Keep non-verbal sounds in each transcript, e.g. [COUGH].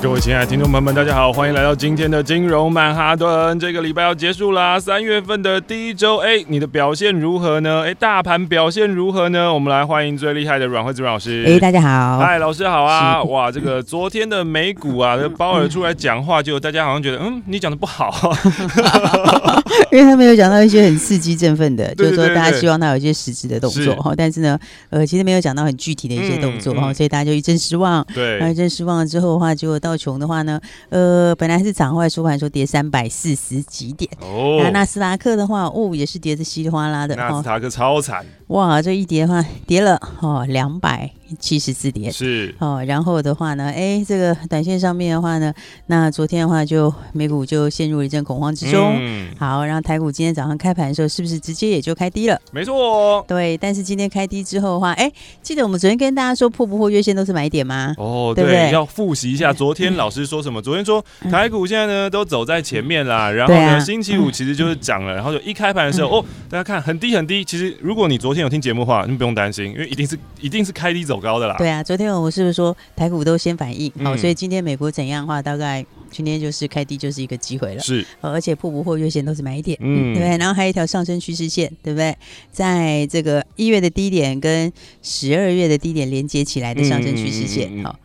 各位亲爱的听众朋友们，大家好，欢迎来到今天的金融曼哈顿。这个礼拜要结束啦，三月份的第一周，哎，你的表现如何呢？哎，大盘表现如何呢？我们来欢迎最厉害的阮惠慈老师。哎，大家好，嗨，老师好啊！[LAUGHS] 哇，这个昨天的美股啊，这鲍尔出来讲话，就大家好像觉得，嗯，你讲的不好，[LAUGHS] [LAUGHS] 因为他没有讲到一些很刺激振奋的，就是说大家希望他有一些实质的动作哈，但是呢，呃，其实没有讲到很具体的一些动作哈，所以大家就一阵失望。对，一阵失望了之后的话，就到。道琼的话呢，呃，本来是涨，后来收盘说跌三百四十几点。哦，那纳斯达克的话，哦，也是跌得稀里哗啦的。纳斯达克超惨。哇，这一跌的话，跌了哦两百七十四点。是哦，然后的话呢，哎，这个短线上面的话呢，那昨天的话就美股就陷入了一阵恐慌之中。嗯。好，然后台股今天早上开盘的时候，是不是直接也就开低了？没错哦。对，但是今天开低之后的话，哎，记得我们昨天跟大家说破不破月线都是买点吗？哦，对，对对？要复习一下昨天老师说什么？昨天说台股现在呢都走在前面啦，然后呢星期五其实就是涨了，然后就一开盘的时候哦，大家看很低很低。其实如果你昨天有听节目的话，你不用担心，因为一定是 [LAUGHS] 一定是开低走高的啦。对啊，昨天我们是不是说台股都先反应？好，所以今天美国怎样的话，大概今天就是开低就是一个机会了。是，而且破不破月线都是买点，嗯，对不对？然后还有一条上升趋势线，对不对？在这个一月的低点跟十二月的低点连接起来的上升趋势线，好。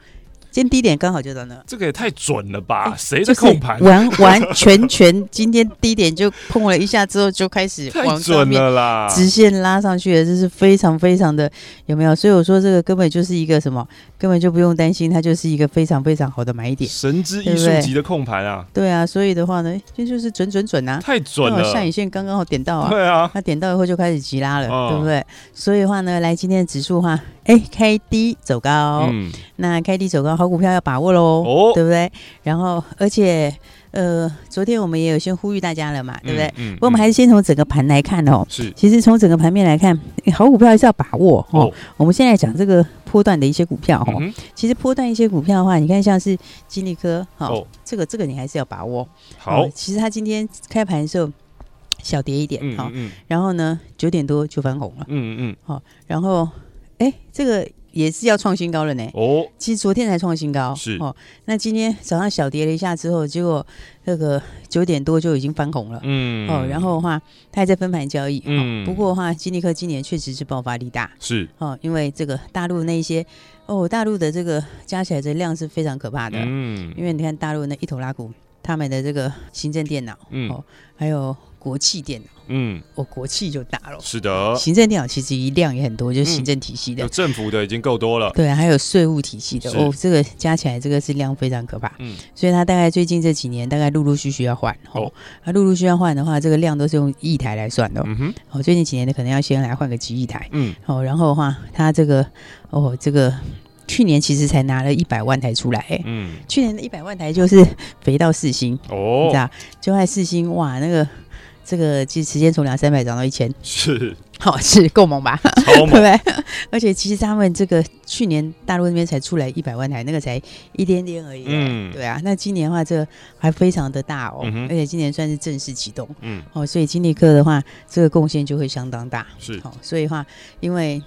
今天低点刚好就到那，这个也太准了吧？谁在控盘？完完全全今天低点就碰了一下之后就开始往上面啦，直线拉上去了，这是非常非常的有没有？所以我说这个根本就是一个什么，根本就不用担心，它就是一个非常非常好的买点，神之艺术级的控盘啊！对啊，所以的话呢，这就是准准准啊，太准了，下影线刚刚好点到啊，对啊，它点到以后就开始急拉了，对不对？所以的话呢，来今天的指数的话。哎，开低走高，嗯，那开低走高，好股票要把握喽，哦，对不对？然后，而且，呃，昨天我们也有先呼吁大家了嘛，对不对？嗯，嗯，不过我们还是先从整个盘来看哦。是，其实从整个盘面来看，好股票还是要把握哦。哦，我们现在讲这个波段的一些股票哦，嗯，其实波段一些股票的话，你看像是金利科，哦，哦，这个这个你还是要把握。好，其实它今天开盘的时候小跌一点，好，嗯，嗯，然后呢九点多就翻红了，嗯嗯，好，然后。哎，这个也是要创新高了呢。哦，其实昨天才创新高。是哦，那今天早上小跌了一下之后，结果那个九点多就已经翻红了。嗯，哦，然后的话，它还在分盘交易。嗯，不过的话，金利科今年确实是爆发力大。是哦，因为这个大陆那一些哦，大陆的这个加起来的量是非常可怕的。嗯，因为你看大陆那一头拉股，他们的这个行政电脑，嗯，哦，还有。国企电脑，嗯，我，国企就大了，是的。行政电脑其实一量也很多，就是行政体系的，有政府的已经够多了，对，还有税务体系的，哦，这个加起来这个是量非常可怕，嗯，所以它大概最近这几年大概陆陆续续要换，哦，那陆陆续续要换的话，这个量都是用亿台来算的，嗯哼，哦，最近几年的可能要先来换个几亿台，嗯，哦，然后的话，它这个，哦，这个去年其实才拿了一百万台出来，嗯，去年的一百万台就是肥到四星，哦，你知道，就在四星，哇，那个。这个其实时间从两三百涨到一千，是好是够猛吧？超猛，[LAUGHS] 对不对？而且其实他们这个去年大陆那边才出来一百万台，那个才一点点而已。嗯，对啊。那今年的话，这个还非常的大哦，而且今年算是正式启动。嗯，哦，所以金立科的话，这个贡献就会相当大。是，好，所以的话，因为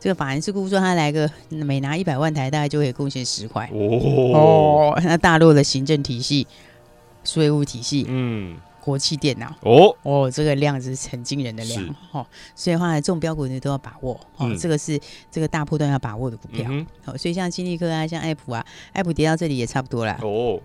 这个法人是估说他来个每拿一百万台，大概就会贡献十块。哦哦，那大陆的行政体系、税务体系，嗯。国企电脑。哦。哦，这个量是很惊人的量是。哦，所以的话，这种标股你都要把握哦。嗯、这个是这个大波段要把握的股票。好、嗯哦，所以像金立科啊，像爱普啊，爱普跌到这里也差不多了哦。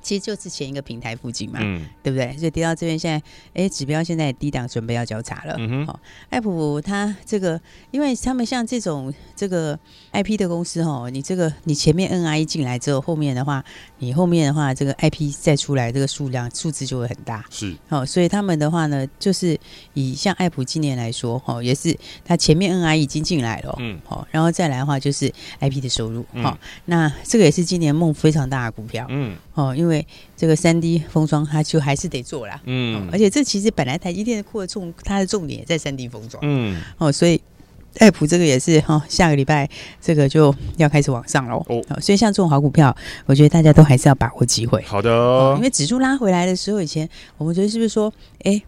其实就是前一个平台附近嘛，嗯，对不对？所以跌到这边，现在哎，指标现在低档，准备要交叉了。嗯哼，好，爱普它这个，因为他们像这种这个 IP 的公司哈，你这个你前面 NIE 进来之后，后面的话，你后面的话，这个 IP 再出来，这个数量数字就会很大。是，好，所以他们的话呢，就是以像爱普今年来说，哈，也是它前面 NIE 已经进来了，嗯，好，然后再来的话就是 IP 的收入，好，那这个也是今年梦非常大的股票，嗯，哦，因为。这个三 D 封装，它就还是得做啦。嗯、哦，而且这其实本来台积电的扩重，它的重点也在三 D 封装，嗯，哦，所以爱普这个也是哈、哦，下个礼拜这个就要开始往上喽。哦，哦，所以像这种好股票，我觉得大家都还是要把握机会。好的、哦，因为指数拉回来的时候，以前我们觉得是不是说，哎，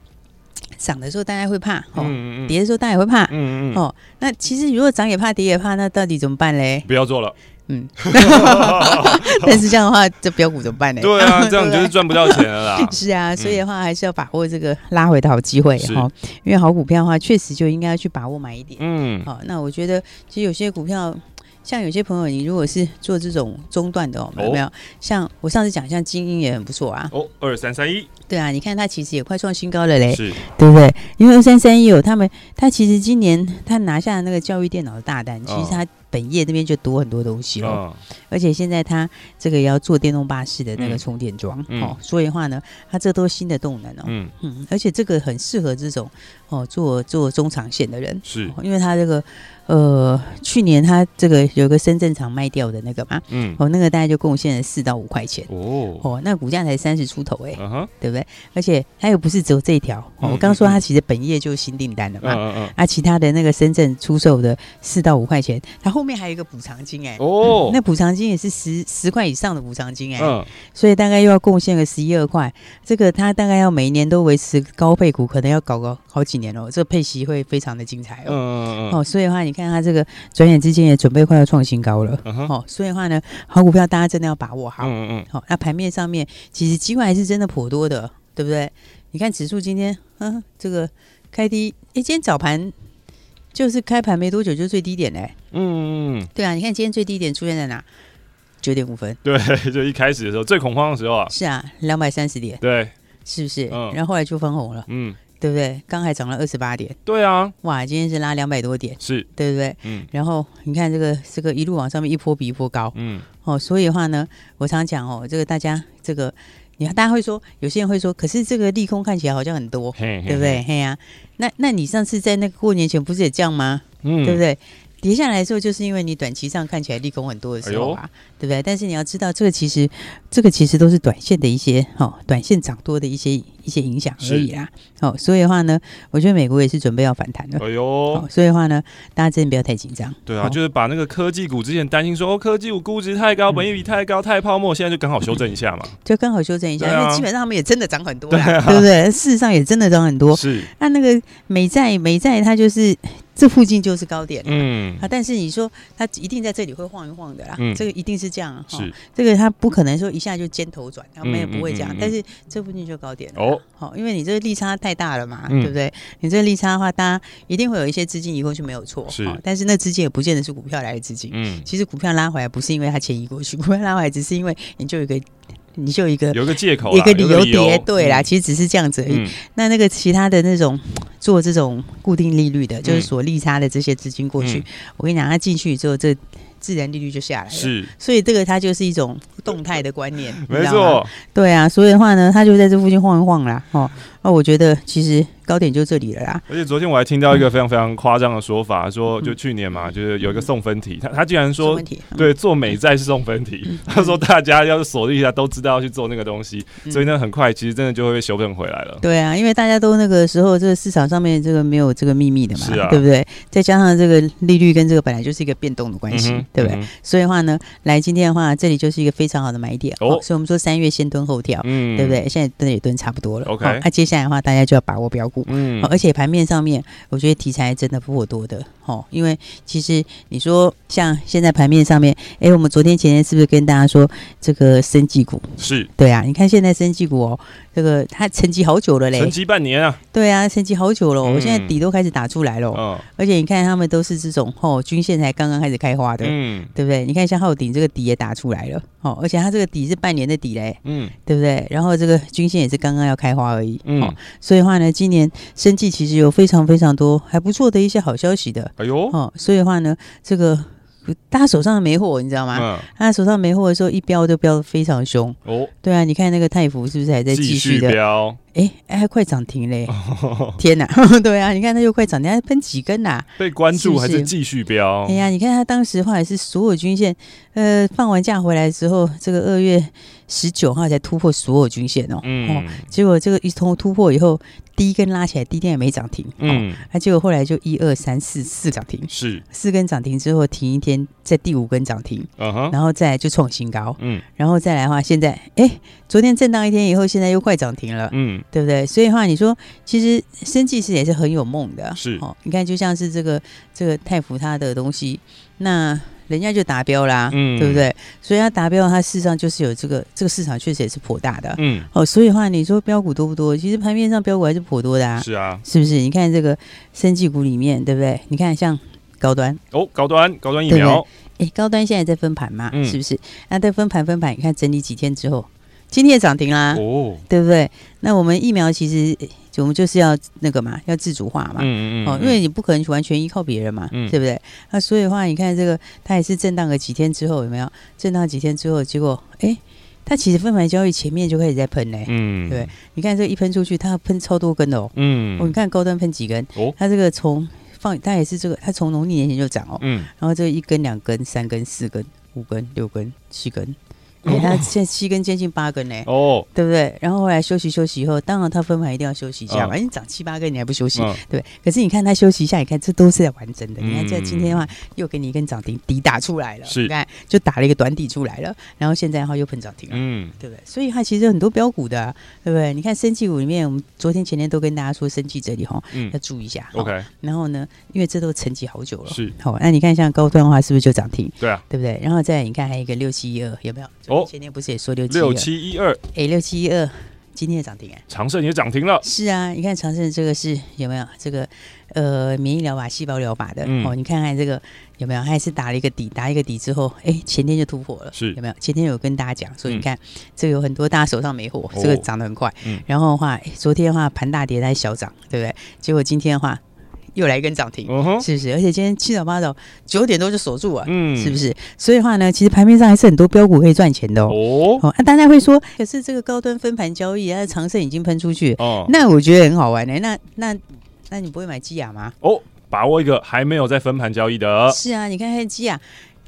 涨的时候大家会怕，哦，嗯嗯跌的时候大家也会怕，嗯嗯，哦，那其实如果涨也怕，跌也怕，那到底怎么办嘞？不要做了。嗯，[LAUGHS] 但是这样的话，这标股怎么办呢？对啊，这样就是赚不到钱了啦。[LAUGHS] 是啊，所以的话还是要把握这个拉回的好机会哈。因为好股票的话，确实就应该要去把握买一点。嗯，好，那我觉得其实有些股票，像有些朋友，你如果是做这种中段的哦，有没有？像我上次讲，像精英也很不错啊。哦，二三三一。对啊，你看它其实也快创新高了嘞，是，对不对？因为二三三一有他们，他其实今年他拿下那个教育电脑的大单，其实他。本业那边就多很多东西，哦、而且现在他这个要做电动巴士的那个充电桩、嗯、哦，所以的话呢，他这都是新的动能哦，嗯。嗯，而且这个很适合这种哦做做中长线的人，是、哦，因为他这个呃去年他这个有个深圳厂卖掉的那个嘛，嗯，哦那个大概就贡献了四到五块钱。哦，哦那股价才三十出头哎，对不对？而且它又不是只有这一条，哦、我刚刚说它其实本业就是新订单的嘛，嗯嗯，啊其他的那个深圳出售的四到五块钱，它后面还有一个补偿金哎、欸，哦、嗯，那补偿金也是十十块以上的补偿金哎、欸，嗯，所以大概又要贡献个十一二块，这个它大概要每一年都维持高配股，可能要搞个好几年哦，这个配息会非常的精彩哦，哦，所以的话，你看它这个转眼之间也准备快要创新高了，嗯、哦，所以的话呢，好股票大家真的要把握好，嗯嗯，好、哦，那盘面上面其实机会还是真的颇多的，对不对？你看指数今天，嗯，这个开低，哎，今天早盘。就是开盘没多久就最低点嘞、欸，嗯，对啊，你看今天最低点出现在哪？九点五分，对，[LAUGHS] 就一开始的时候最恐慌的时候啊，是啊，两百三十点，对，是不是？嗯，然后后来就分红了，嗯，对不对？刚还涨了二十八点，对啊，哇，今天是拉两百多点，是对不对？嗯，然后你看这个这个一路往上面一波比一波高，嗯，哦，所以的话呢，我常讲哦，这个大家这个。你看，大家会说，有些人会说，可是这个利空看起来好像很多，嘿嘿嘿对不对？嘿呀、啊，那那你上次在那个过年前不是也这样吗？嗯，对不对？跌下来的时候，就是因为你短期上看起来利空很多的时候啊，哎、对不对？但是你要知道，这个其实这个其实都是短线的一些哦，短线涨多的一些一些影响而已啦。是哦，所以的话呢，我觉得美国也是准备要反弹的。哎呦、哦，所以的话呢，大家真的不要太紧张。对啊，哦、就是把那个科技股之前担心说哦，科技股估值太高，本益比太高，太泡沫，现在就刚好修正一下嘛。[LAUGHS] 就刚好修正一下，啊、因为基本上他们也真的涨很多，对，啊、对不对？事实上也真的涨很多。是，那那个美债，美债它就是。这附近就是高点，嗯。啊，但是你说它一定在这里会晃一晃的啦，嗯，这个一定是这样，是。这个它不可能说一下就尖头转，它没有不会这样，但是这附近就高点哦，好，因为你这个利差太大了嘛，对不对？你这个利差的话，大家一定会有一些资金移过去没有错，是，但是那资金也不见得是股票来的资金，嗯，其实股票拉回来不是因为它钱移过去，股票拉回来只是因为你就有一个。你就一个有个借口，一个理由叠，对啦，其实只是这样子而已。那那个其他的那种做这种固定利率的，就是所利差的这些资金过去，我跟你讲，他进去之后，这自然利率就下来了。是，所以这个它就是一种动态的观念，[LAUGHS] 没错。对啊，所以的话呢，它就在这附近晃一晃啦。哦，那我觉得其实。高点就这里了啦。而且昨天我还听到一个非常非常夸张的说法，说就去年嘛，就是有一个送分题，他他竟然说，对，做美债是送分题。[LAUGHS] 他说大家要是锁定一下，都知道要去做那个东西，所以呢，很快其实真的就会被修正回来了。对啊，因为大家都那个时候这个市场上面这个没有这个秘密的嘛，是啊，对不对？再加上这个利率跟这个本来就是一个变动的关系，对不对？所以的话呢，来今天的话，这里就是一个非常好的买点哦。所以我们说三月先蹲后跳，嗯，对不对？现在蹲也蹲差不多了。OK，那接下来的话，大家就要把握标股，嗯，而且。盘面上面，我觉得题材真的不多的哦，因为其实你说像现在盘面上面，哎、欸，我们昨天前天是不是跟大家说这个生技股？是对啊，你看现在生技股哦，这个它沉寂好久了嘞，沉寂半年啊。对啊，沉寂好久了，嗯、我现在底都开始打出来了。嗯，而且你看他们都是这种哦，均线才刚刚开始开花的，嗯，对不对？你看像浩鼎这个底也打出来了，哦，而且它这个底是半年的底嘞，嗯，对不对？然后这个均线也是刚刚要开花而已，嗯，哦、所以的话呢，今年生计其实有非常非常多还不错的一些好消息的，哎呦，哦，所以的话呢，这个。大家手上没货，你知道吗？嗯、他手上没货的时候，一飙就飙的非常凶。哦，对啊，你看那个泰福是不是还在继续的飙？哎哎，还快涨停嘞！[LAUGHS] 哦、天哪，[LAUGHS] 对啊，你看它又快涨停，还喷几根呐、啊？被关注还是继续飙？哎呀，你看它当时话也是所有均线，呃，放完假回来之后，这个二月十九号才突破所有均线哦。嗯、哦，结果这个一通突破以后。第一根拉起来，第一天也没涨停，嗯，那、哦、结果后来就一二三四四涨停，是四根涨停之后停一天，在第五根涨停，然后再来就创新高，嗯，然后再来的话，现在哎，昨天震荡一天以后，现在又快涨停了，嗯，对不对？所以的话，你说其实生技师也是很有梦的，是哦，你看就像是这个这个泰福他的东西，那。人家就达标啦，嗯，对不对？所以它达标，它事实上就是有这个这个市场确实也是颇大的，嗯，哦，所以的话你说标股多不多？其实盘面上标股还是颇多的啊，是啊，是不是？你看这个生技股里面，对不对？你看像高端哦，高端高端疫苗，哎，高端现在在分盘嘛，嗯、是不是？那在分盘分盘，你看整理几天之后，今天也涨停啦，哦，对不对？那我们疫苗其实。我们就是要那个嘛，要自主化嘛，嗯嗯哦，因为你不可能完全依靠别人嘛，嗯、对不对？那所以的话，你看这个，它也是震荡了几天之后，有没有？震荡几天之后，结果，哎，它其实分盘交易前面就开始在喷嘞，嗯，对，你看这个一喷出去，它喷超多根的哦，嗯，哦，你看高端喷几根？哦，它这个从放，它也是这个，它从农历年前就涨哦，嗯，然后这个一根、两根、三根、四根、五根、六根、七根。哎，他现在七根接近八根呢，哦，对不对？然后后来休息休息以后，当然他分盘一定要休息一下嘛，因为涨七八根你还不休息，对。可是你看他休息一下，你看这都是在完整的。你看这今天的话又给你一根涨停底打出来了，是，你看就打了一个短底出来了，然后现在的话又喷涨停了，嗯，对不对？所以它其实很多标股的，对不对？你看生技股里面，我们昨天前天都跟大家说生技这里哈，要注意一下，OK。然后呢，因为这都沉寂好久了，是。好，那你看像高端的话，是不是就涨停？对啊，对不对？然后再你看还有一个六七一二，有没有？哦，前天不是也说。六七一二，哎，六七一二，今天也涨停哎，长盛也涨停了。是啊，你看长盛这个是有没有这个呃免疫疗法、细胞疗法的、嗯、哦？你看看这个有没有？它也是打了一个底，打一个底之后，哎，前天就突破了，是有没有？前天有跟大家讲，所以你看、嗯、这个有很多大家手上没货，这个涨得很快。哦嗯、然后的话，昨天的话盘大跌，它小涨，对不对？结果今天的话。又来一根涨停，是不是？而且今天七早八早九点多就锁住了，嗯，是不是？所以的话呢，其实盘面上还是很多标股可以赚钱的哦。哦，那大家会说，可是这个高端分盘交易，它的长盛已经喷出去，哦，那我觉得很好玩呢。那那那你不会买基亚吗？哦，把握一个还没有在分盘交易的。是啊，你看看基亚。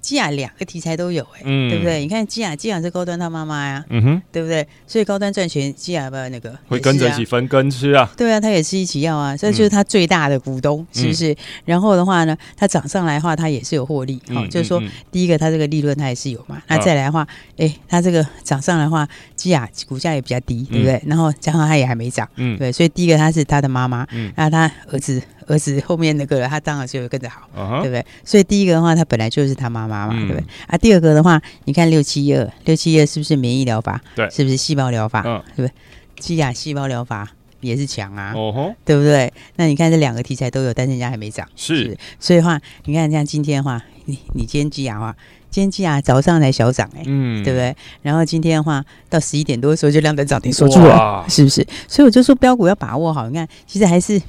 基亚两个题材都有哎、欸，嗯、对不对？你看基亚，基亚是高端他妈妈呀，嗯哼，对不对？所以高端赚钱，基亚不要那个会跟着一起分羹吃啊。对啊，他也是一起要啊，所以就是他最大的股东，嗯、是不是？然后的话呢，他涨上来的话，他也是有获利，好、嗯哦，就是说第一个他这个利润他也是有嘛。嗯、那再来的话，哎，他这个涨上来的话，基亚股价也比较低，对不对？嗯、然后加上他也还没涨，嗯，对，所以第一个他是他的妈妈，嗯，那他儿子。儿子后面那个，他当然就会跟着好，uh huh. 对不对？所以第一个的话，他本来就是他妈妈嘛，嗯、对不对？啊，第二个的话，你看六七一二，六七一二是不是免疫疗法？对，是不是细胞疗法？嗯，对不对？基亚细胞疗法也是强啊，uh huh. 对不对？那你看这两个题材都有，但是人家还没涨，是，是，所以的话，你看像今天的话，你你今天基亚的话，今天基亚早上才小涨哎、欸，嗯，对不对？然后今天的话，到十一点多的时候就亮灯涨停锁住了，是不是？所以我就说标股要把握好，你看，其实还是。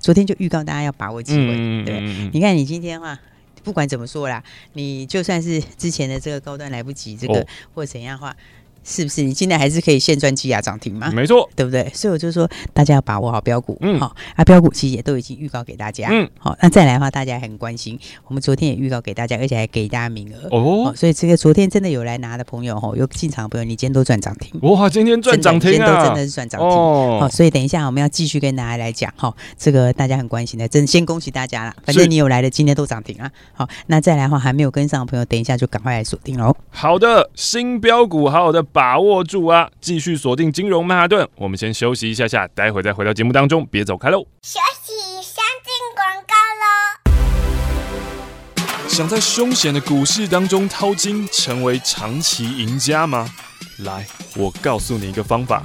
昨天就预告大家要把握机会，嗯、对，你看你今天的话，不管怎么说啦，你就算是之前的这个高端来不及，这个、哦、或怎样的话。是不是？你现在还是可以现赚基亚涨停吗？没错，对不对？所以我就说，大家要把握好标股，嗯，好。啊，标股其实也都已经预告给大家，嗯，好，那再来的话，大家还很关心，我们昨天也预告给大家，而且还给大家名额哦，所以这个昨天真的有来拿的朋友，哦，有进场的朋友，你今天都赚涨停，哇，今天赚涨停啊，今天都真的是赚涨停，哦，好，所以等一下我们要继续跟大家来讲，哈，这个大家很关心的，真先恭喜大家了，反正你有来的，今天都涨停啊，好，那再来的话还没有跟上的朋友，等一下就赶快来锁定喽。好的，新标股，好好的把握住啊。继续锁定金融曼哈顿，我们先休息一下下，待会再回到节目当中，别走开喽。休息，先进广告喽。想在凶险的股市当中淘金，成为长期赢家吗？来，我告诉你一个方法。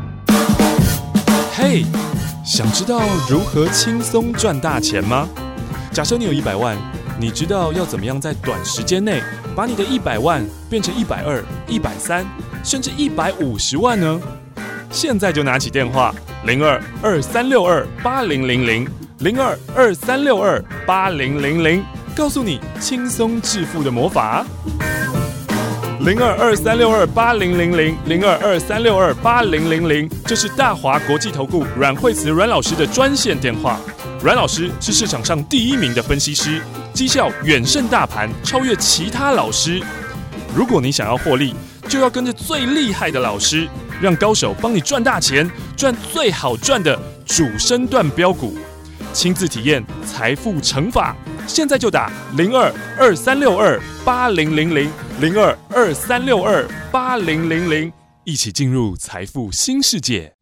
嘿，想知道如何轻松赚大钱吗？假设你有一百万，你知道要怎么样在短时间内把你的一百万变成一百二、一百三，甚至一百五十万呢？现在就拿起电话，零二二三六二八零零零零二二三六二八零零零，告诉你轻松致富的魔法。零二二三六二八零零零零二二三六二八零零零，这是大华国际投顾阮惠慈阮老师的专线电话。阮老师是市场上第一名的分析师，绩效远胜大盘，超越其他老师。如果你想要获利，就要跟着最厉害的老师，让高手帮你赚大钱，赚最好赚的主升段标股，亲自体验财富乘法。现在就打零二二三六二八零零零。零二二三六二八零零零，一起进入财富新世界。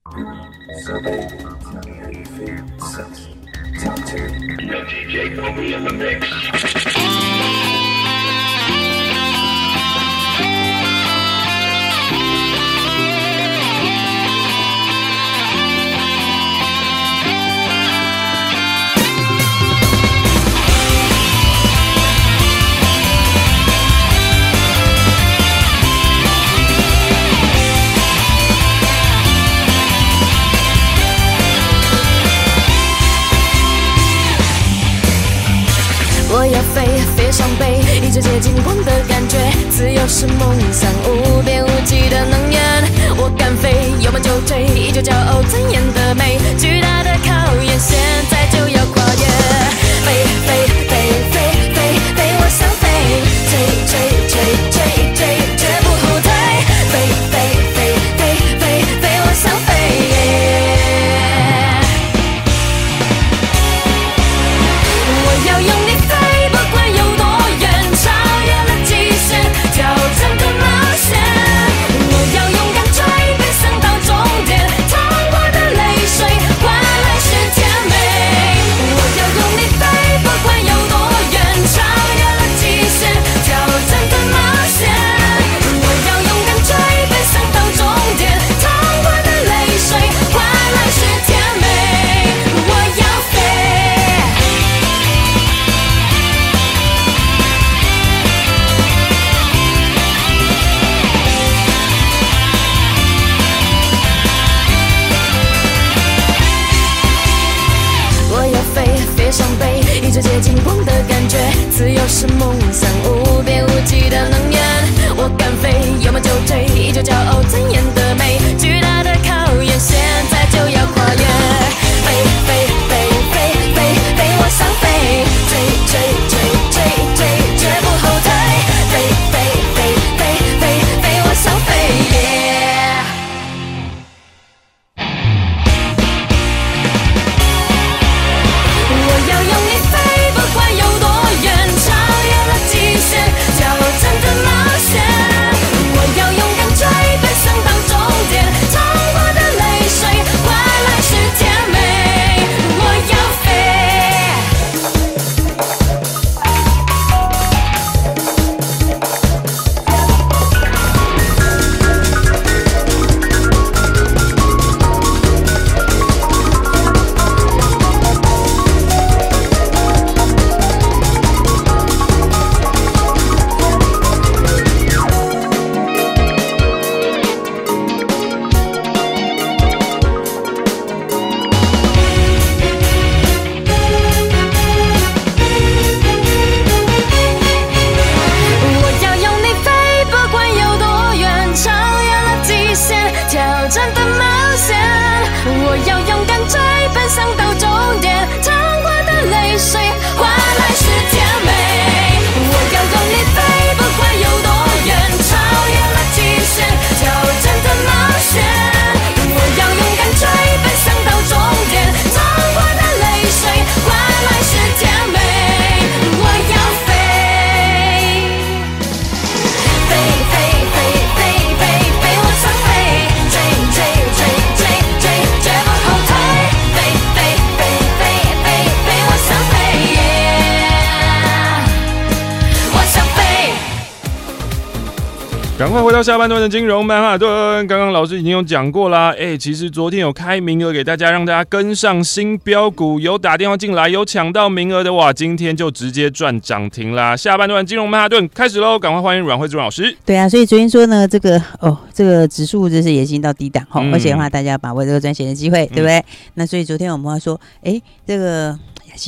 伤悲，一直接近光的感觉，自由是梦想，无边无际的能源。我敢飞，有梦就追，依旧骄傲尊严的美，巨大的考验，现在就要跨越。飞飞飞回到下半段的金融曼哈顿。刚刚老师已经有讲过啦，哎，其实昨天有开名额给大家，让大家跟上新标股，有打电话进来，有抢到名额的哇，今天就直接赚涨停啦。下半段金融曼哈顿开始喽，赶快欢迎阮慧珠老师。对啊，所以昨天说呢，这个哦，这个指数就是也已经到低档哈，嗯、而且的话，大家把握这个赚钱的机会，对不对？嗯、那所以昨天我们要说，哎，这个。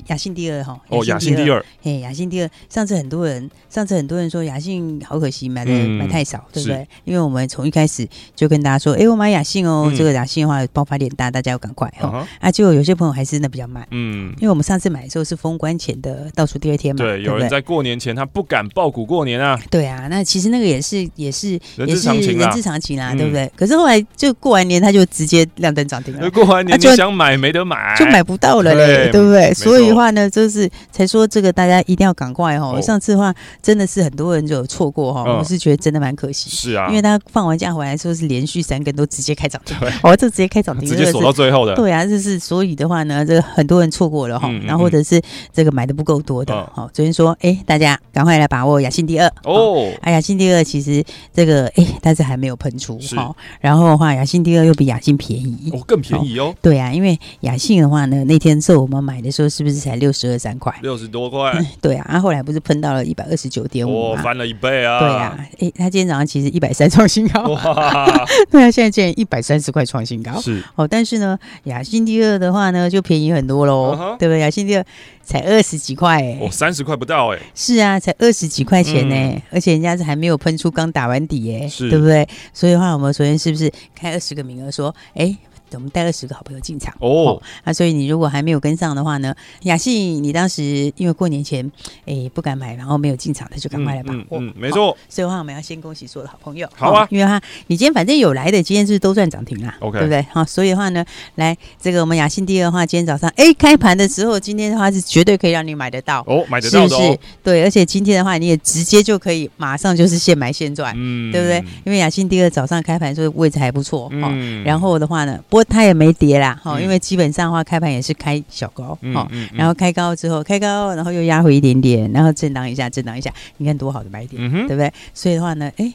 雅信第二哈哦，雅信第二，嘿，雅信第二。上次很多人，上次很多人说雅信好可惜，买的买太少，对不对？因为我们从一开始就跟大家说，哎，我买雅信哦，这个雅信的话爆发点大，大家要赶快哈。啊，结果有些朋友还是那比较慢，嗯，因为我们上次买的时候是封关前的倒数第二天嘛，对，有人在过年前他不敢爆股过年啊，对啊，那其实那个也是也是也是人之常情啦，对不对？可是后来就过完年他就直接亮灯涨停了，过完年就想买没得买，就买不到了嘞，对不对？所以的话呢，就是。才说这个，大家一定要赶快哦！上次的话真的是很多人就有错过哈，我是觉得真的蛮可惜。是啊，因为他放完假回来说是连续三根都直接开涨停，[LAUGHS] 哦，这直接开涨停，直接锁到最后的。对啊，就是所以的话呢，这个很多人错过了哈，然后或者是这个买的不够多的。好，昨天说哎，大家赶快来把握雅信第二哦！哎，雅信第二其实这个哎，但是还没有喷出哈。然后的话，雅信第二又比雅信便宜哦，更便宜哦。对啊，因为雅信的话呢，那天是我们买的时候是不是才六十二三块？六十多块，[LAUGHS] 对啊，然后后来不是喷到了一百二十九点五，翻了一倍啊！对啊，哎，他今天早上其实一百三创新高，哇！[LAUGHS] 对啊，现在竟然一百三十块创新高，是哦。但是呢，雅信第二的话呢，就便宜很多喽，对不对？雅信第二才二十几块，哎，哦，三十块不到，哎，是啊，才二十几块钱呢，而且人家是还没有喷出，刚打完底，哎，对不对？所以的话，我们昨天是不是开二十个名额，说，哎。我们带二十个好朋友进场哦，那所以你如果还没有跟上的话呢，雅信你当时因为过年前哎不敢买，然后没有进场，他就赶快来把握。嗯，没错。所以的话，我们要先恭喜所有的好朋友。好啊，因为哈，你今天反正有来的，今天是都赚涨停啦，OK，对不对？好，所以的话呢，来这个我们雅信第二的话，今天早上哎 [LAUGHS] 开盘的时候，今天的话是绝对可以让你买得到哦，买得到的，是不是？对，而且今天的话你也直接就可以马上就是现买现赚，嗯，对不对？因为雅信第二早上开盘的时候位置还不错，嗯，然后的话呢，不过它也没跌。好，因为基本上的话，开盘也是开小高，好，然后开高之后开高，然后又压回一点点，然后震荡一下，震荡一下，你看多好的买点，对不对？所以的话呢，哎，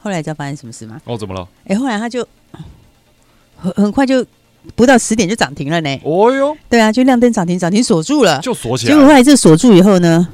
后来知道发生什么事吗？哦，怎么了？哎，后来它就很很快就不到十点就涨停了呢。哦哟，对啊，就亮灯涨停，涨停锁住了，就锁起来。结果后来这锁住以后呢？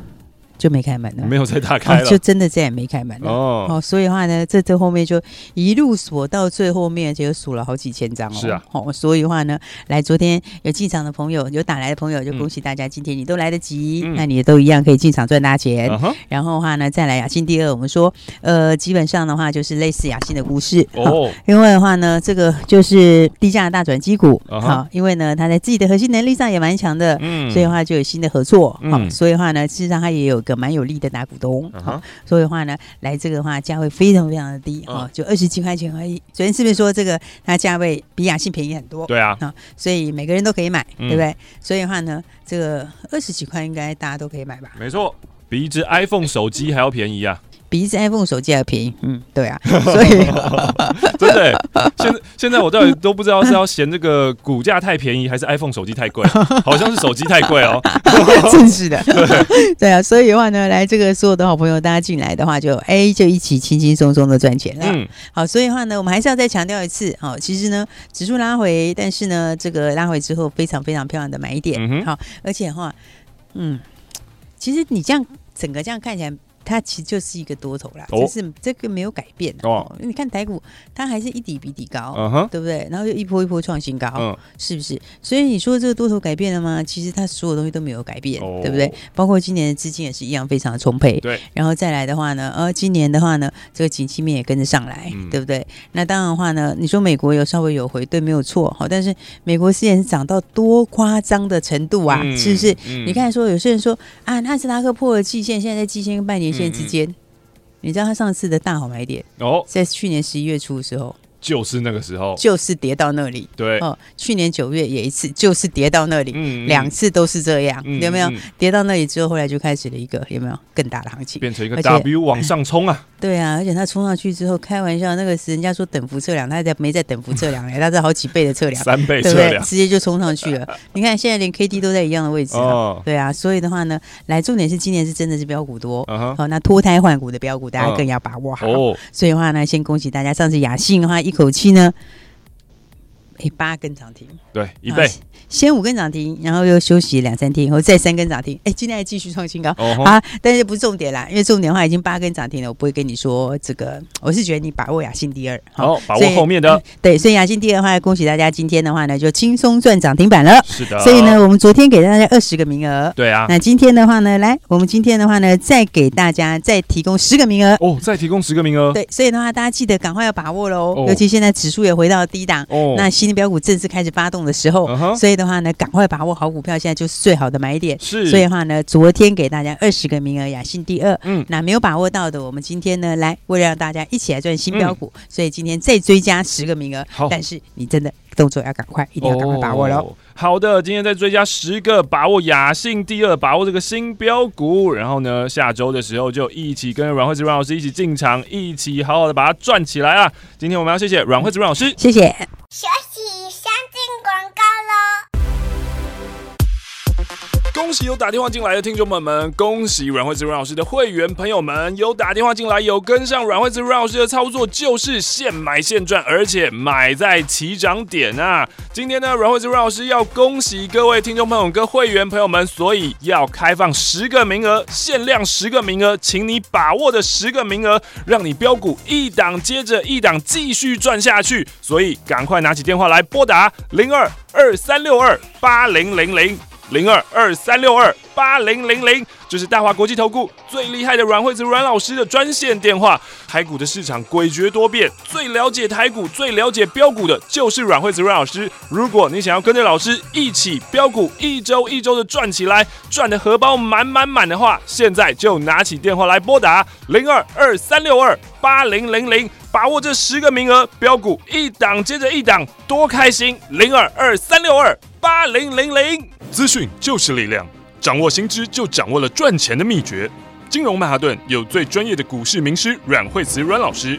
就没开门了，没有再打开了，就真的再也没开门了。哦，哦，所以的话呢，这这后面就一路锁到最后面，就数了好几千张哦。是啊，哦，所以的话呢，来昨天有进场的朋友，有打来的朋友，就恭喜大家，今天你都来得及，那你也都一样可以进场赚大钱。然后的话呢，再来雅信第二，我们说，呃，基本上的话就是类似雅信的故事。哦。因为的话呢，这个就是低价大转机股，好，因为呢，他在自己的核心能力上也蛮强的，嗯，所以的话就有新的合作，好，所以的话呢，事实上他也有。个蛮有利的大股东，好、uh 所以的话呢，来这个的话价位非常非常的低，哦、uh，huh. 就二十几块钱而已。昨天是不是说这个它价位比雅信便宜很多？对啊，啊，所以每个人都可以买，嗯、对不对？所以的话呢，这个二十几块应该大家都可以买吧？没错，比一只 iPhone 手机还要便宜啊。比一只 iPhone 手机还便宜，嗯，对啊，[LAUGHS] 所以真的，现在现在我到底都不知道是要嫌这个股价太便宜，还是 iPhone 手机太贵，[LAUGHS] 好像是手机太贵哦，[LAUGHS] 真是的，对对啊，所以的话呢，来这个所有的好朋友，大家进来的话就，就哎就一起轻轻松松的赚钱了，嗯，好，所以的话呢，我们还是要再强调一次，好，其实呢，指数拉回，但是呢，这个拉回之后非常非常漂亮的买点，好，而且的话，嗯，其实你这样整个这样看起来。它其实就是一个多头啦，就是这个没有改变哦。你看台股，它还是一底比底高，嗯对不对？然后又一波一波创新高，嗯是不是？所以你说这个多头改变了吗？其实它所有东西都没有改变，对不对？包括今年的资金也是一样非常的充沛，对。然后再来的话呢，呃，今年的话呢，这个景气面也跟着上来，对不对？那当然的话呢，你说美国有稍微有回，对，没有错，好。但是美国之前涨到多夸张的程度啊，是不是？你看说有些人说啊，纳斯达克破了季线，现在在季线半年线之间，嗯、你知道他上次的大好买点哦，在去年十一月初的时候，就是那个时候，就是跌到那里。对，哦，去年九月也一次，就是跌到那里，嗯，两次都是这样，嗯、有没有、嗯？跌到那里之后，后来就开始了一个有没有？更大的行情，变成一个 W 往上冲啊！对啊，而且它冲上去之后，开玩笑，那个是人家说等幅测量，他在没在等幅测量嘞，[LAUGHS] 他是好几倍的测量，三倍测量，对？不对？直接就冲上去了。[LAUGHS] 你看现在连 K D 都在一样的位置了，哦，对啊，所以的话呢，来重点是今年是真的是标股多，好、uh -huh 哦，那脱胎换骨的标股，大家更要把握好。Uh -huh 所以的话呢，先恭喜大家，上次雅信的话一一口气呢。哎，八根涨停，对，一倍。先五根涨停，然后又休息两三天，以后再三根涨停。哎，今天还继续创新高、哦、啊！但是不是重点啦，因为重点的话已经八根涨停了，我不会跟你说这个。我是觉得你把握雅信第二，好、哦，把握后面的。嗯、对，所以雅信第二的话，恭喜大家今天的话呢，就轻松赚涨停板了。是的。所以呢，我们昨天给大家二十个名额，对啊。那今天的话呢，来，我们今天的话呢，再给大家再提供十个名额。哦，再提供十个名额。对，所以的话，大家记得赶快要把握喽、哦。尤其现在指数也回到低档，哦，那新的标股正式开始发动的时候，嗯、所以的话呢，赶快把。把握好股票，现在就是最好的买点。是，所以的话呢，昨天给大家二十个名额，雅信第二。嗯，那没有把握到的，我们今天呢，来为了让大家一起来赚新标股，嗯，所以今天再追加十个名额。好，但是你真的动作要赶快，一定要赶快把握喽，哦。好的，今天再追加十个，把握雅信第二，把握这个新标股。然后呢，下周的时候就一起跟阮惠子阮老师一起进场，一起好好的把它赚起来啊！今天我们要谢谢阮惠子阮老师，谢谢。广告喽。恭喜有打电话进来的听众朋友们，恭喜阮惠子阮老师的会员朋友们有打电话进来，有跟上阮惠子阮老师的操作，就是现买现赚，而且买在起涨点啊！今天呢，阮惠子阮老师要恭喜各位听众朋友跟会员朋友们，所以要开放十个名额，限量十个名额，请你把握的十个名额，让你标股一档接着一档继续赚下去，所以赶快拿起电话来拨打零二二三六二八零零零。零二二三六二八零零零，这是大华国际投顾最厉害的阮惠子阮老师的专线电话。台股的市场诡谲多变，最了解台股、最了解标股的，就是阮惠子阮老师。如果你想要跟着老师一起标股，一周一周的赚起来，赚的荷包满满满的话，现在就拿起电话来拨打零二二三六二八零零零，把握这十个名额，标股一档接着一档，多开心！零二二三六二八零零零。资讯就是力量，掌握新知就掌握了赚钱的秘诀。金融曼哈顿有最专业的股市名师阮惠慈阮老师，